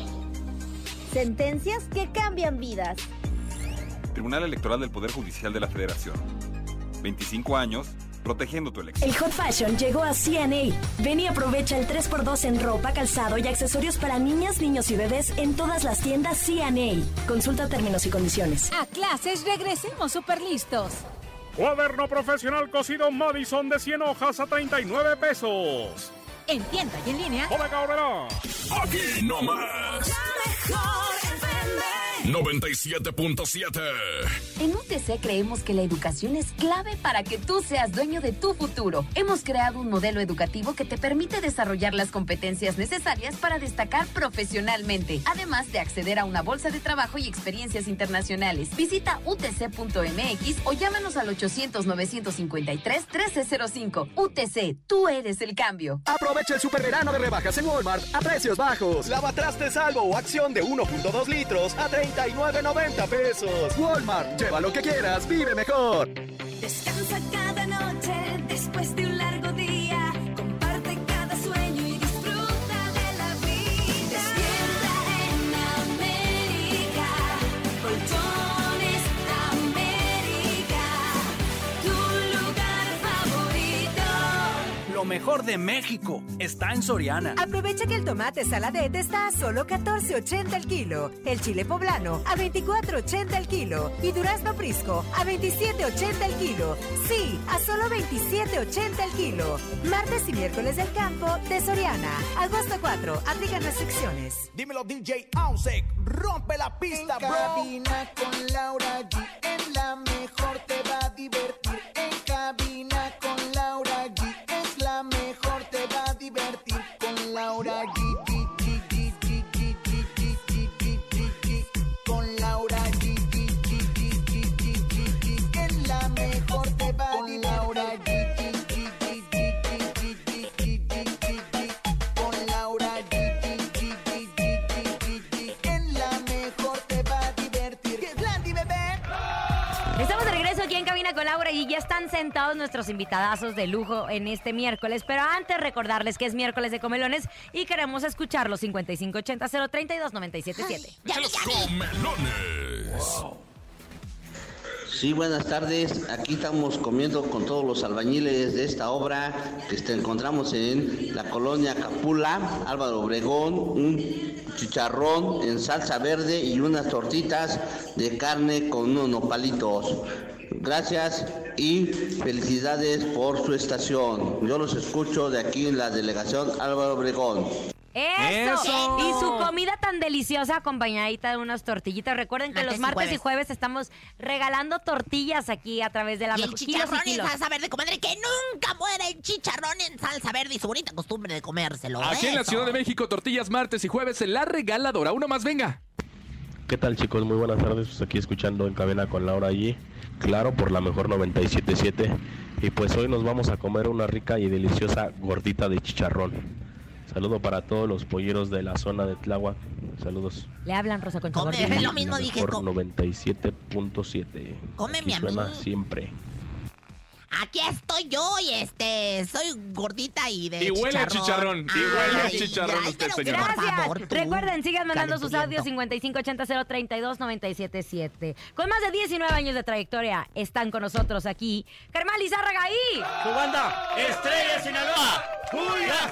Sentencias que cambian vidas. Tribunal Electoral del Poder Judicial de la Federación. 25 años protegiendo tu elección. El Hot Fashion llegó a CNA. Ven y aprovecha el 3x2 en ropa, calzado y accesorios para niñas, niños y bebés en todas las tiendas CNA. Consulta términos y condiciones. A clases regresemos super listos. Cuaderno profesional cosido Madison de 100 hojas a 39 pesos. En tienda y en línea. Bodega. Aquí nomás. La mejor. 97.7. En UTC creemos que la educación es clave para que tú seas dueño de tu futuro. Hemos creado un modelo educativo que te permite desarrollar las competencias necesarias para destacar profesionalmente, además de acceder a una bolsa de trabajo y experiencias internacionales. Visita utc.mx o llámanos al 800-953-1305. UTC, tú eres el cambio. Aprovecha el super verano de rebajas en Walmart a precios bajos. Lavatraste salvo o acción de 1.2 litros a 39.90 pesos. Walmart, lleva lo que quieras, vive mejor. Descansa cada noche después de mejor de México está en Soriana. Aprovecha que el tomate saladet está a solo 14.80 el kilo, el chile poblano a 24.80 el kilo y durazno prisco a 27.80 el kilo. Sí, a solo 27.80 el kilo. Martes y miércoles del campo de Soriana. Agosto 4, aplican restricciones. Dímelo DJ Ausek, rompe la pista, En bro. cabina con Laura G. En la mejor te va a divertir. Están sentados nuestros invitadazos de lujo en este miércoles. Pero antes recordarles que es miércoles de comelones y queremos escucharlos 5580 032 977. Los comelones. Sí, buenas tardes. Aquí estamos comiendo con todos los albañiles de esta obra que este, encontramos en la colonia Capula, Álvaro Obregón, un chicharrón en salsa verde y unas tortitas de carne con unos nopalitos. Gracias y felicidades por su estación. Yo los escucho de aquí en la delegación Álvaro Obregón. ¡Eso! ¡Eso! Y su comida tan deliciosa acompañadita de unas tortillitas. Recuerden que Martes los martes y jueves. jueves estamos regalando tortillas aquí a través de la Y el kilos y chicharrón en salsa verde, comadre, que nunca muera el chicharrón en salsa verde y su bonita costumbre de comérselo. Aquí en la. Ciudad de México, tortillas martes y jueves en la regaladora. Uno más, venga. ¿Qué tal chicos? Muy buenas tardes, pues aquí escuchando en cabina con Laura allí, claro, por la mejor 977. Y pues hoy nos vamos a comer una rica y deliciosa gordita de chicharrón. Saludo para todos los polleros de la zona de Tláhuac. Saludos. Le hablan Rosa Concha Come, Gordillo. lo mismo La dije. co- 97.7. Cómeme a mí. suena siempre. Aquí estoy yo y este, soy gordita y de Y huele a chicharrón, y huele Ay, chicharrón ay, usted, señor. Gracias. favor, tú. Recuerden, sigan mandando sus audios 5580 032 977. Con más de 19 años de trayectoria, están con nosotros aquí Germán Lizárraga y... Su banda, Estrella Sinaloa. ¡Julia,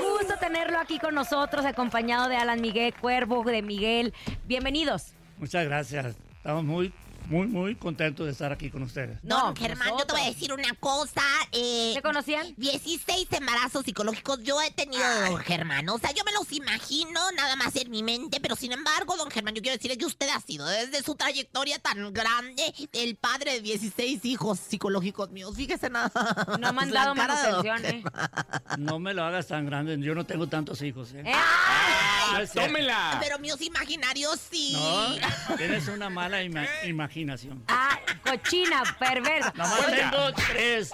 gusto tenerlo aquí con nosotros, acompañado de Alan Miguel, Cuervo, de Miguel. Bienvenidos. Muchas gracias. Estamos muy, muy, muy contentos de estar aquí con ustedes. Don Germán, yo te voy a decir una cosa. Eh, ¿Se conocían? 16 embarazos psicológicos yo he tenido, don Germán. O sea, yo me los imagino nada más en mi mente, pero sin embargo, don Germán, yo quiero decirle que usted ha sido desde su trayectoria tan grande el padre de 16 hijos psicológicos míos. Fíjese nada. No me han dado manutención, ¿eh? No me lo hagas tan grande. Yo no tengo tantos hijos. ¿eh? ¡Ah! No. ¡Tómela! Pero míos imaginarios sí. No, tienes una mala ima- imaginación. Ah, cochina, perversa. Nomás tengo tres.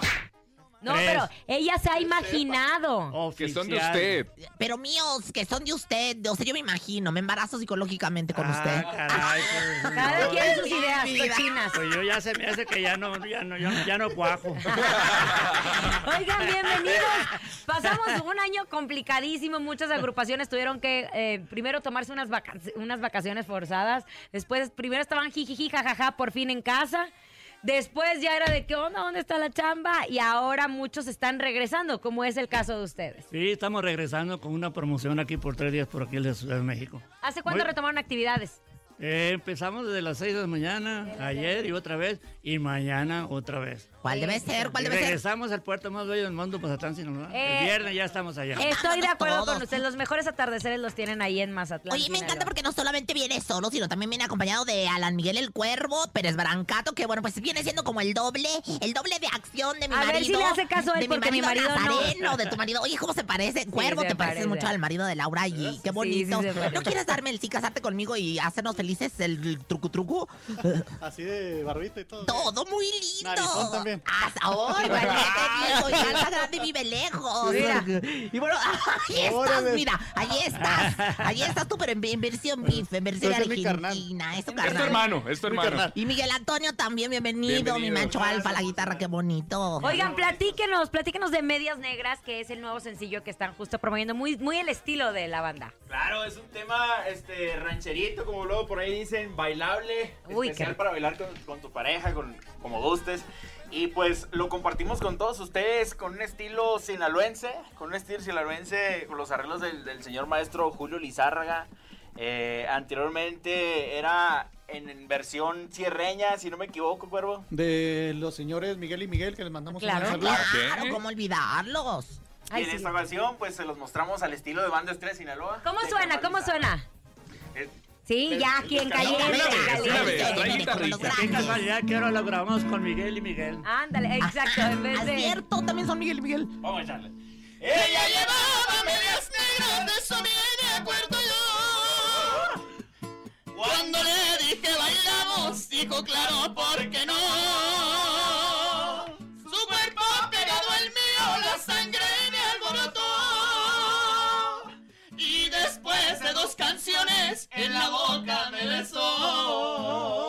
No, tres. pero ella se ha imaginado. Que son de Oficial. usted. Pero míos, que son de usted. O sea, yo me imagino, me embarazo psicológicamente con usted. Ah, caray, (laughs) pues, Cada no. quien sus ideas cochinas. Pues yo ya se me hace que ya no, ya no, ya no, ya no cuajo. (laughs) Oigan, bienvenidos. (laughs) Pasamos un año complicadísimo. Muchas agrupaciones tuvieron que eh, primero tomarse unas, vaca- unas vacaciones forzadas. Después, primero estaban jijiji, jajaja, por fin en casa. Después ya era de qué onda, dónde está la chamba. Y ahora muchos están regresando, como es el caso de ustedes. Sí, estamos regresando con una promoción aquí por tres días por aquí en la Ciudad de México. ¿Hace cuánto Muy- retomaron actividades? Eh, empezamos desde las 6 de la mañana, ayer y otra vez, y mañana otra vez. ¿Cuál debe ser? ¿Cuál debe ser? regresamos al puerto más bello del mundo, Mazatlán, Sinaloa. Eh, el viernes ya estamos allá. Estoy de acuerdo con usted. Los mejores atardeceres los tienen ahí en Mazatlán. Oye, me Sinaloa. encanta porque no solamente viene solo, sino también viene acompañado de Alan Miguel el Cuervo, Pérez Brancato, que bueno, pues viene siendo como el doble, el doble de acción de mi A ver marido. si le hace caso a él, de porque mi marido no. Nazareno, de tu marido. Oye, ¿cómo se parece? Cuervo, te pareces parece. mucho al marido de Laura y qué bonito. sí. ¿No quieres darme el sí, casarte conmigo y hacernos felices el, el trucu trucu? Así de barbita y todo. Todo muy lindo. Narizón también. ¡Ay, valiente, (laughs) viejo! Ya está grande y vive lejos. Mira. Y bueno, (laughs) ahí estás, mira, ahí estás. Ahí estás tú, pero en, en versión beef, en versión Ese es mi carnal. argentina. Es tu tu hermano, es tu Mi hermano. Y Miguel Antonio también, bienvenido, mi Bienvenido. macho alfa, la guitarra, qué bonito. Oigan, platíquenos, platíquenos de Medias Negras, que es el nuevo sencillo que están justo promoviendo, muy, muy el estilo de la banda. Claro, es un tema este rancherito, como luego por ahí dicen, bailable, Uy, especial qué- para bailar con, con tu pareja, con como gustes. Y pues lo compartimos con todos ustedes con un estilo sinaloense, con un estilo sinaloense, con los arreglos del, del señor maestro Julio Lizárraga. Eh, anteriormente era en, en versión cierreña, si no me equivoco, cuervo. De los señores Miguel y Miguel, que les mandamos Claro, un saludo. claro, ¿cómo olvidarlos? y en esta ocasión, pues se los mostramos al estilo de Banda Estrella Sinaloa. ¿Cómo suena? ¿Cómo suena? Eh, Sí, ya aquí en caliente. Qué casualidad que ahora lo grabamos con Miguel y Miguel. Ándale, exacto, en vez Es de... cierto, también son Miguel y Miguel. Vamos a echarle. Ella llevaba medias negras, de eso bien de acuerdo yo. Cuando le dije bailamos, dijo claro, ¿por qué no? En la boca me besó.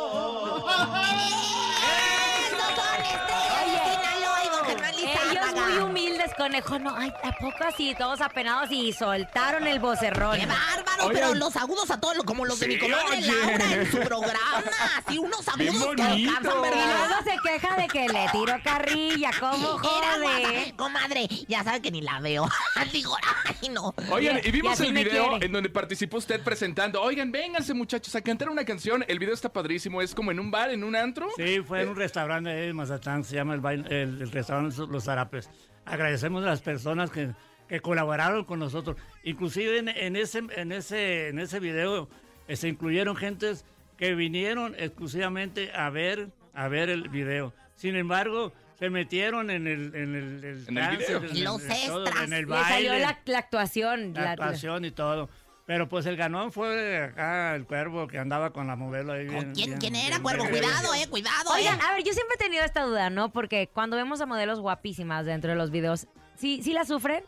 Conejo. No, ay, ¿a poco así? Todos apenados y soltaron el vocerrón. ¡Qué bárbaro! Pero los agudos a todos, como los de mi comadre oye. Laura en su (laughs) programa. Así unos agudos que alcanzan, Y ¿verdad? luego se queja de que le tiro carrilla. ¿Cómo Era jode? Comadre, ya sabe que ni la veo. (laughs) Digo, ay, no. Oigan, y Y vimos el video en donde participó usted presentando. Oigan, vénganse muchachos a cantar una canción. El video está padrísimo. Es como en un bar, en un antro. Sí, fue en un restaurante ahí en Mazatlán, se llama el, baile- el- el restaurante Los Zarapes. Agradecemos a las personas que, que colaboraron con nosotros. Inclusive en, en ese, en, ese, en ese video eh, se incluyeron gentes que vinieron exclusivamente a ver, a ver el video. Sin embargo, se metieron en el, en el, el En el dance, video. en el- Los en todo, extras. en el Le salió baile, la, la actuación. la la- actuación y todo. Pero pues el ganón fue acá el cuervo que andaba con la modelo ahí. bien- ¿Quién, bien- quién era, bien cuervo? bella. Cuidado, eh, cuidado, Oigan, eh. a ver, yo siempre he tenido esta duda, ¿no? Porque cuando vemos a modelos guapísimas dentro de los videos, ¿sí, sí la sufren?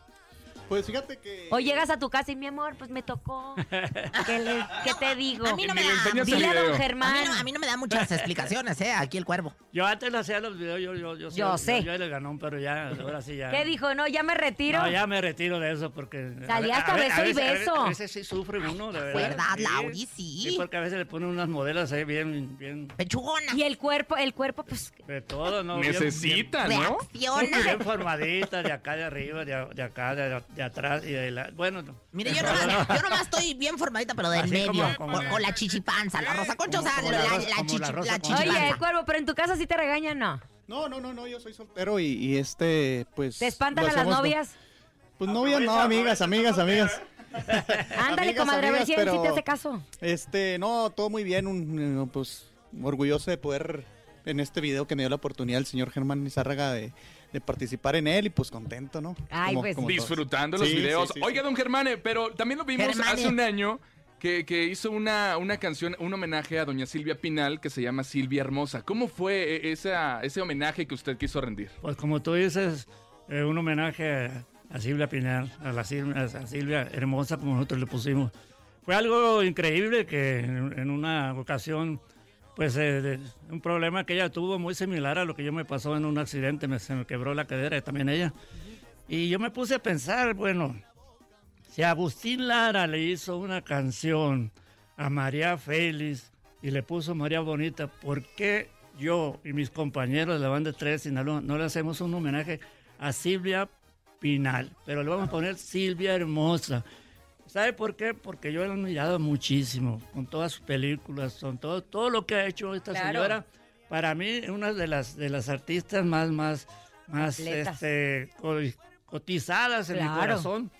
Pues fíjate que. O llegas a tu casa y mi amor, pues me tocó. (laughs) ¿Qué, le- qué te digo? A mí no me da. Dile a don video. A mí, Germán. no, a mí no me da muchas explicaciones, ¿eh? Aquí el cuervo. Yo antes le hacía los videos, yo, yo, yo, Yo sé. Yo, era el ganón, pero ya, ahora sí ya. ¿Qué dijo? No, ya me retiro. No, ya me retiro de eso porque. Salía hasta beso a y veces- a ve- beso. A veces sí sufre uno, de verdad. ¿Verdad, sí. Lauri? Sí. Sí, porque a veces le ponen unas modelos ahí bien, bien. Pechugona. Y el cuerpo, el cuerpo, pues, De todo, ¿no? Bien- Necesita, bien, ¿no? Bien, Reacciona. bien formadita, de acá de arriba, de, de acá, de, de atrás y de la. Bueno, no. Mire, yo nomás, ¿no? (laughs) yo nomás estoy bien formadita, pero del Así medio. como- como con, la- chichipanza, la rosa concha, o sea, como la, la la, rosa- como chichi- la rosa la concha. oye, chichipanza. cuervo, pero en tu casa sí te regañan, ¿no? No, no, no, no, yo soy soltero y, y este, pues. ¿Te espantan lo a las hacemos con- novias? Pues novias, no, amigas, amigas, amigas. Ándale, Amigas, comadre, a ver amigas, si él sí te hace caso. Este, no, todo muy bien, un, eh, pues orgulloso de poder en este video que me dio la oportunidad el señor Germán Lizárraga de, de participar en él y pues contento, ¿no? Ay, pues. todos. Disfrutando los Sí, videos. sí, sí, Oiga, don Germane, pero también lo vimos Germane. hace un año que, que hizo una, una canción, un homenaje a doña Silvia Pinal que se llama Silvia Hermosa. ¿Cómo fue eh, esa, ese homenaje que usted quiso rendir? Pues como tú dices, eh, un homenaje a, a Silvia Pinal, a la Silvia, a Silvia hermosa como nosotros le pusimos. Fue algo increíble que en, en una ocasión, pues eh, un problema que ella tuvo muy similar a lo que yo me pasó en un accidente, me, se me quebró la cadera también ella. Y yo me puse a pensar, bueno, si Agustín Lara le hizo una canción a María Félix y le puso María Bonita, ¿por qué yo y mis compañeros de la banda 3 Sinaloa no le hacemos un homenaje a Silvia Pinal? Pero le vamos a poner Silvia Hermosa. ¿Sabe por qué? Porque yo la he admirado muchísimo, con todas sus películas, con todo, todo lo que ha hecho esta Claro. señora. Para mí, es una de las, de las artistas más, más, más este, co- cotizadas en mi Claro. corazón,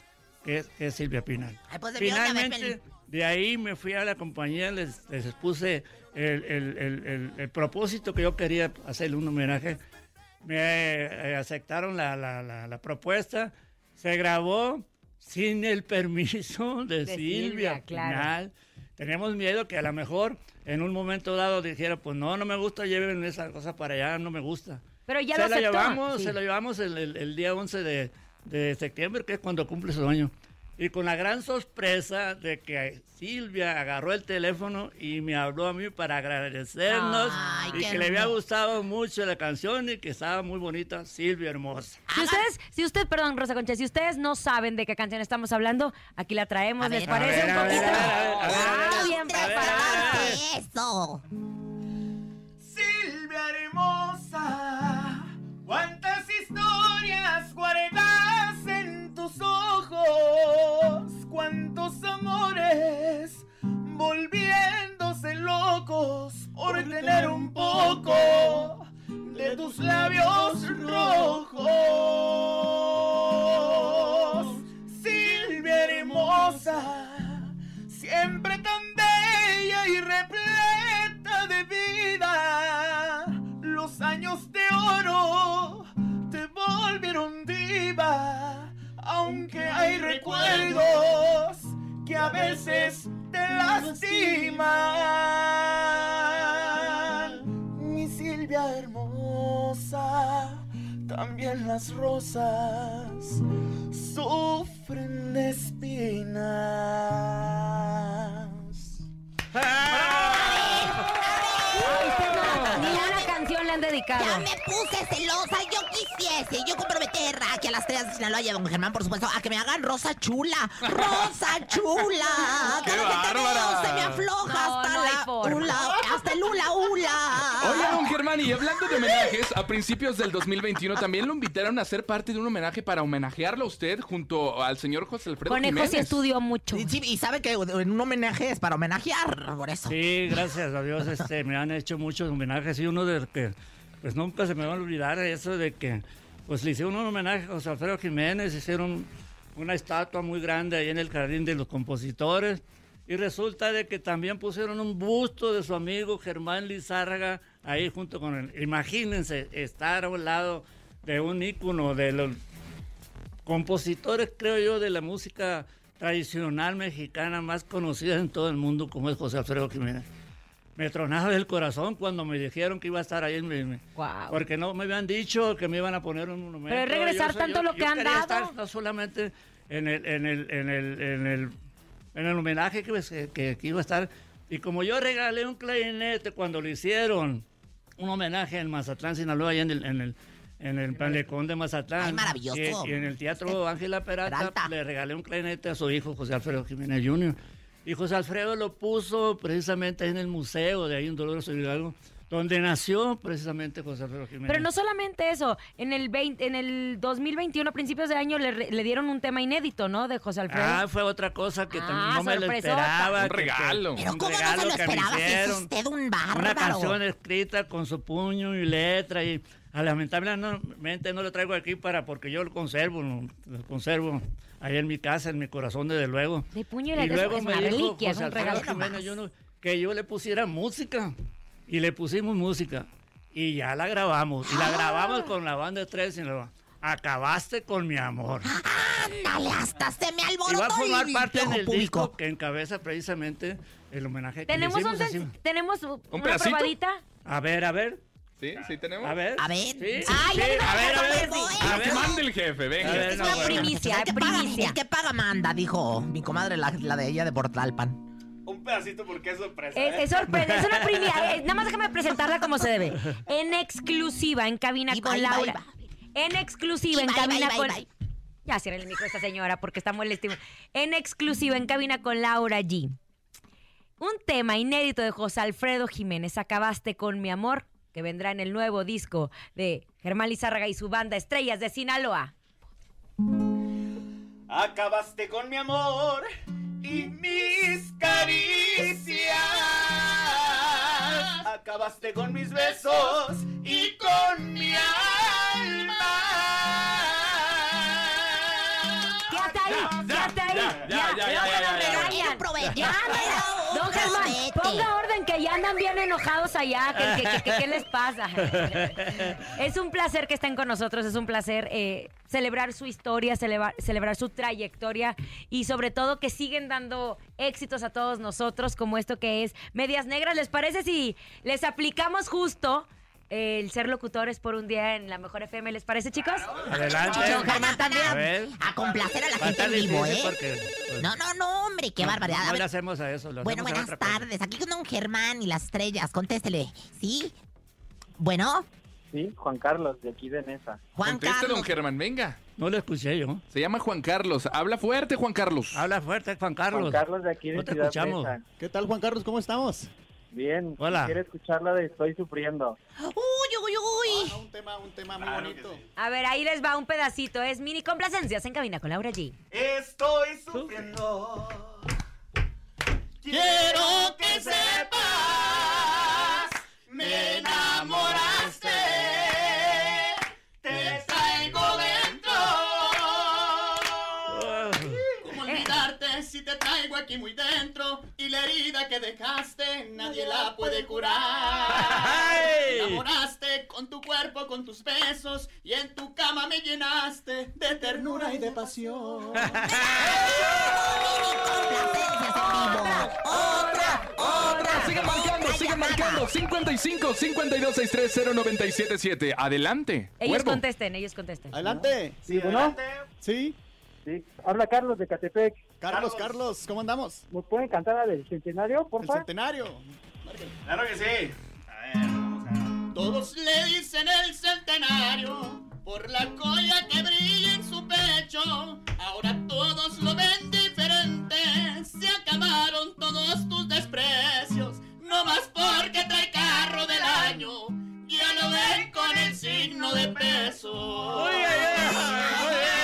que es, que es Silvia Pinal. Ay, pues Finalmente, de ahí me fui a la compañía, les, les expuse el, el- el- el- el propósito que yo quería hacerle un homenaje. Me eh, aceptaron la, la- la- la propuesta, se grabó sin el permiso de, De Silvia, Silvia, claro. Tenemos miedo que a lo mejor en un momento dado dijera, pues no, no me gusta, lleven esa cosa para allá, no me gusta. Pero ya se lo la aceptó. llevamos, Sí. se lo llevamos el, el- el día 11 de, de septiembre, que es cuando cumple su año. Y con la gran sorpresa de que Silvia agarró el teléfono y me habló a mí para agradecernos Ay, y que le había gustado mucho la canción y que estaba muy bonita, Silvia hermosa. Si ustedes, si usted, perdón, Rosa Concha, si ustedes no saben de qué canción estamos hablando, aquí la traemos, A ¿les ver, parece a ver, un poquito? bien. Eso. Silvia hermosa, cuántas historias guardas en tus ojos, rosas sufren de espinas. Ni una canción le han dedicado. Ya me puse celosa, yo quisiese, yo comprometer aquí a las tres de Sinaloa y a don Germán, por supuesto, a que me hagan rosa chula, rosa chula. (laughs) ¡Qué Cada que te veo bárbara! se me afloja No, hasta no la forma. ula, hasta el ula ula. Oye, don Germán, y hablando de homenajes, a principios del 2021 también lo invitaron a ser parte de un homenaje para homenajearlo a usted junto al señor José Alfredo Conejo sí Jiménez. estudió mucho. Y, sí, y sabe que en un homenaje es para homenajear, por eso. Sí, gracias a Dios, este, me han hecho muchos homenajes y uno de los que, pues nunca se me va a olvidar eso de que, pues le hicieron un homenaje a José Alfredo Jiménez, hicieron una estatua muy grande ahí en el jardín de los compositores y resulta de que también pusieron un busto de su amigo Germán Lizárraga ahí junto con él. Imagínense estar a un lado de un ícono de los compositores, creo yo, de la música tradicional mexicana más conocida en todo el mundo, como es José Alfredo Jiménez. Me tronaba el corazón cuando me dijeron que iba a estar ahí, en mi- Guau. porque no me habían dicho que me iban a poner un monumento. Pero es regresar Yo- tanto yo- lo que yo han quería dado. estar no solamente en el, en el, en el, en el, en el homenaje que, que- que iba a estar. Y como yo regalé un clarinete cuando lo hicieron, un homenaje en Mazatlán, Sinaloa, allá en el, en el, en el Palecón de Mazatlán. Ay, maravilloso. Y, y en el Teatro Ángela Peralta, Peralta. le regalé un clarinete a su hijo, José Alfredo Jiménez Jr. Y José Alfredo lo puso precisamente en el museo de ahí en Dolores Hidalgo, donde nació precisamente José Alfredo Jiménez. Pero no solamente eso, en el 20, en el 2021, a principios de año, le, le dieron un tema inédito, ¿no? De José Alfredo. Ah, fue otra cosa que Ah, también no me lo esperaba. Un que- que- regalo. Pero un ¿cómo no se regalo lo que me esperaba si es usted un bárbaro? Una canción escrita con su puño y letra y ah, lamentablemente no lo traigo aquí para porque yo lo conservo, lo conservo ahí en mi casa, en mi corazón desde luego. De puño y Y luego es me una dijo reliquia, es José un Alfredo. Jiménez Jr. que yo le pusiera música y le pusimos música y ya la grabamos y la Ah. grabamos con la banda Tres y lo acabaste con mi amor. Ándale, hasta se me Y va a alborotó formar parte en ojo el público. disco que encabeza precisamente el homenaje que le Tenemos un, hicimos así. tenemos una pedacito? probadita. A ver, a ver, Sí, sí tenemos. a ver. A ver. Sí, Ay, sí, ya me a ver, a ver. ¿eh? A ver. mande el jefe, venga. A ver, Es no, una primicia, El el que, primicia. paga, el que paga manda, dijo mi comadre, la, la de ella de Portlalpan. Un pedacito porque es sorpresa. Es, ¿eh? es sorpresa, es una primicia. Eh, Nada más déjame presentarla como se debe. En exclusiva, en cabina con Laura. En exclusiva, en cabina con. Ya cierra el micro esta señora porque está molestima. En exclusiva, en cabina con Laura G. Un tema inédito de José Alfredo Jiménez. Acabaste con mi amor, que vendrá en el nuevo disco de Germán Lizárraga y su banda Estrellas de Sinaloa. Acabaste con mi amor y mis caricias. Acabaste con mis besos y con mi alma. Quédate ahí, quédate ahí. ya, ya, ya, ya, ya, ya. Quiero provecho. Ya, Don Ponga orden que ya andan bien enojados allá. ¿Qué, qué les pasa? (laughs) Es un placer que estén con nosotros, es un placer eh, celebrar su historia, celebrar, celebrar su trayectoria y sobre todo que siguen dando éxitos a todos nosotros como esto que es Medias Negras. ¿Les parece si les aplicamos justo el ser locutores por un día en la Mejor FM? ¿Les parece, chicos? Adelante. Don Germán también. A ver. A complacer a la gente en vivo, ¿eh? porque, pues, No, no, no, hombre, qué barbaridad. A No ver, le hacemos a eso. lo Bueno, buenas tardes. Aquí con don Germán y las estrellas. Contéstele. ¿Sí? Bueno, Sí, Juan Carlos, de aquí de Nesa. Juan Conteste, Carlos. don Germán, venga. No lo escuché yo. Se llama Juan Carlos. Habla fuerte, Juan Carlos. Habla fuerte, Juan Carlos. Juan Carlos de aquí de No te escuchamos. ¿Qué tal, Juan Carlos? ¿Cómo estamos? Bien, Hola. quiere escuchar la de Estoy Sufriendo. Uy, uy, uy. un tema, un tema muy Claro bonito. sí. A ver, ahí les va un pedacito. Es mini complacencias en cabina con Laura G. Estoy sufriendo. Quiero herida que dejaste nadie la puede curar. Enamoraste con tu cuerpo, con tus besos. Y en tu cama me llenaste de ternura y de pasión. (laughs) Otra, otra. Sigan marcando, llamada. marcando. 55 52 630 977. Adelante. Ellos Cuervo. contesten, ellos contesten. Adelante. Sí, bueno. Sí. Sí, habla Carlos de Catepec. Carlos, Carlos, ¿cómo andamos? ¿Me pueden cantar la del centenario, por El favor? centenario. Claro que sí. A ver, vamos a... Todos le dicen el centenario por la colla que brilla en su pecho. Ahora todos lo ven diferente. Se acabaron todos tus desprecios. No más porque trae carro del año. Ya lo ven con el signo de peso. Muy bien.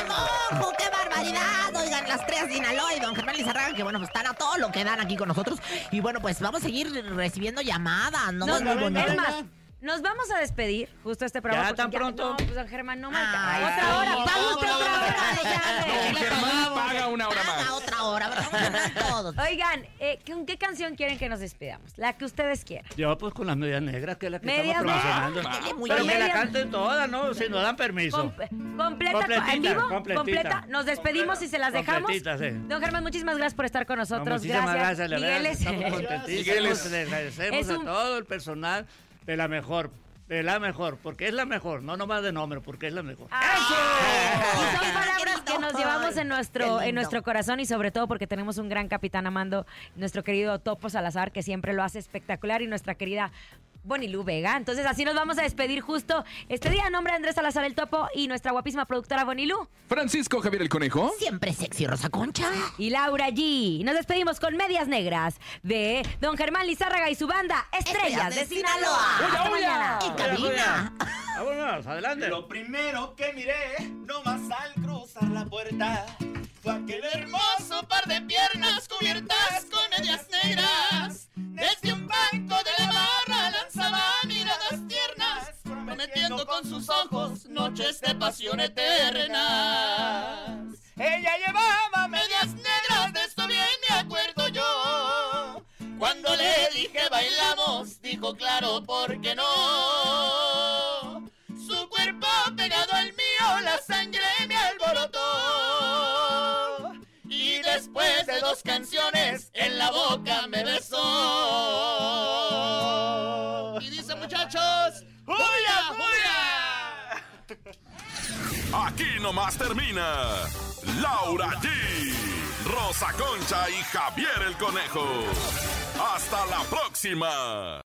Ahí está Carlos, ahí está Carlos. ¡Ojo, qué barbaridad! Oigan, las tres Sinaloa y don Germán Lizarraga, que bueno, pues están a todo lo que dan aquí con nosotros. Y bueno, pues vamos a seguir recibiendo llamadas, ¿no? Muy bonito. es más, nos vamos a despedir justo este programa. ¿Ya tan pronto? No, pues don Germán, no marca. Ay, otra sí, hora, no, paga no, usted no, otra hora. no, Germán paga una hora más. otra hora, vamos a (laughs) ganar todos. Oigan, eh, ¿con qué canción quieren que nos despidamos? La que ustedes quieran. Yo pues con las medias negras, que es la que Medias estamos promocionando. muy Pero bien. que la canten todas, ¿no? Si nos dan permiso. Com- completa, Completita, en vivo, completita. completa. Nos despedimos y se las dejamos. Sí. Don Germán, muchísimas gracias por estar con No, nosotros. muchísimas gracias. gracias, la verdad, Migueles. Estamos (laughs) contentísimos. Migueles. Le agradecemos Es un- a todo el personal de la mejor. De la mejor, porque es la mejor, no nomás de nombre, porque es la mejor. Y son palabras que nos llevamos en nuestro, en nuestro corazón y sobre todo porque tenemos un gran capitán amando, nuestro querido Topo Salazar, que siempre lo hace espectacular, y nuestra querida Bonilú Vega. Entonces así nos vamos a despedir justo este día. Nombre de Andrés Salazar el Topo y nuestra guapísima productora Bonilú. Francisco Javier el Conejo. Siempre sexy, Rosa Concha. Y Laura G. Nos despedimos con medias negras de Don Germán Lizárraga y su banda Estrellas, de, Sinaloa. Hasta mañana. Y cabina. (laughs) Vámonos, adelante. Lo primero que miré, nomás al cruzar la puerta, fue aquel hermoso par de piernas cubiertas con medias negras. Desde un banco de la barra prometiendo con sus ojos noches de pasión eternas. Ella llevaba medias negras, de esto bien me acuerdo yo. Cuando le dije bailamos, dijo claro, ¿por qué no? Su cuerpo pegado al mío, la sangre me alborotó. Y después de dos canciones, en la boca me besó. Y dice, muchachos, ¡Julia, Julia! Aquí nomás termina Laura G, Rosa Concha y Javier el Conejo. Hasta la próxima.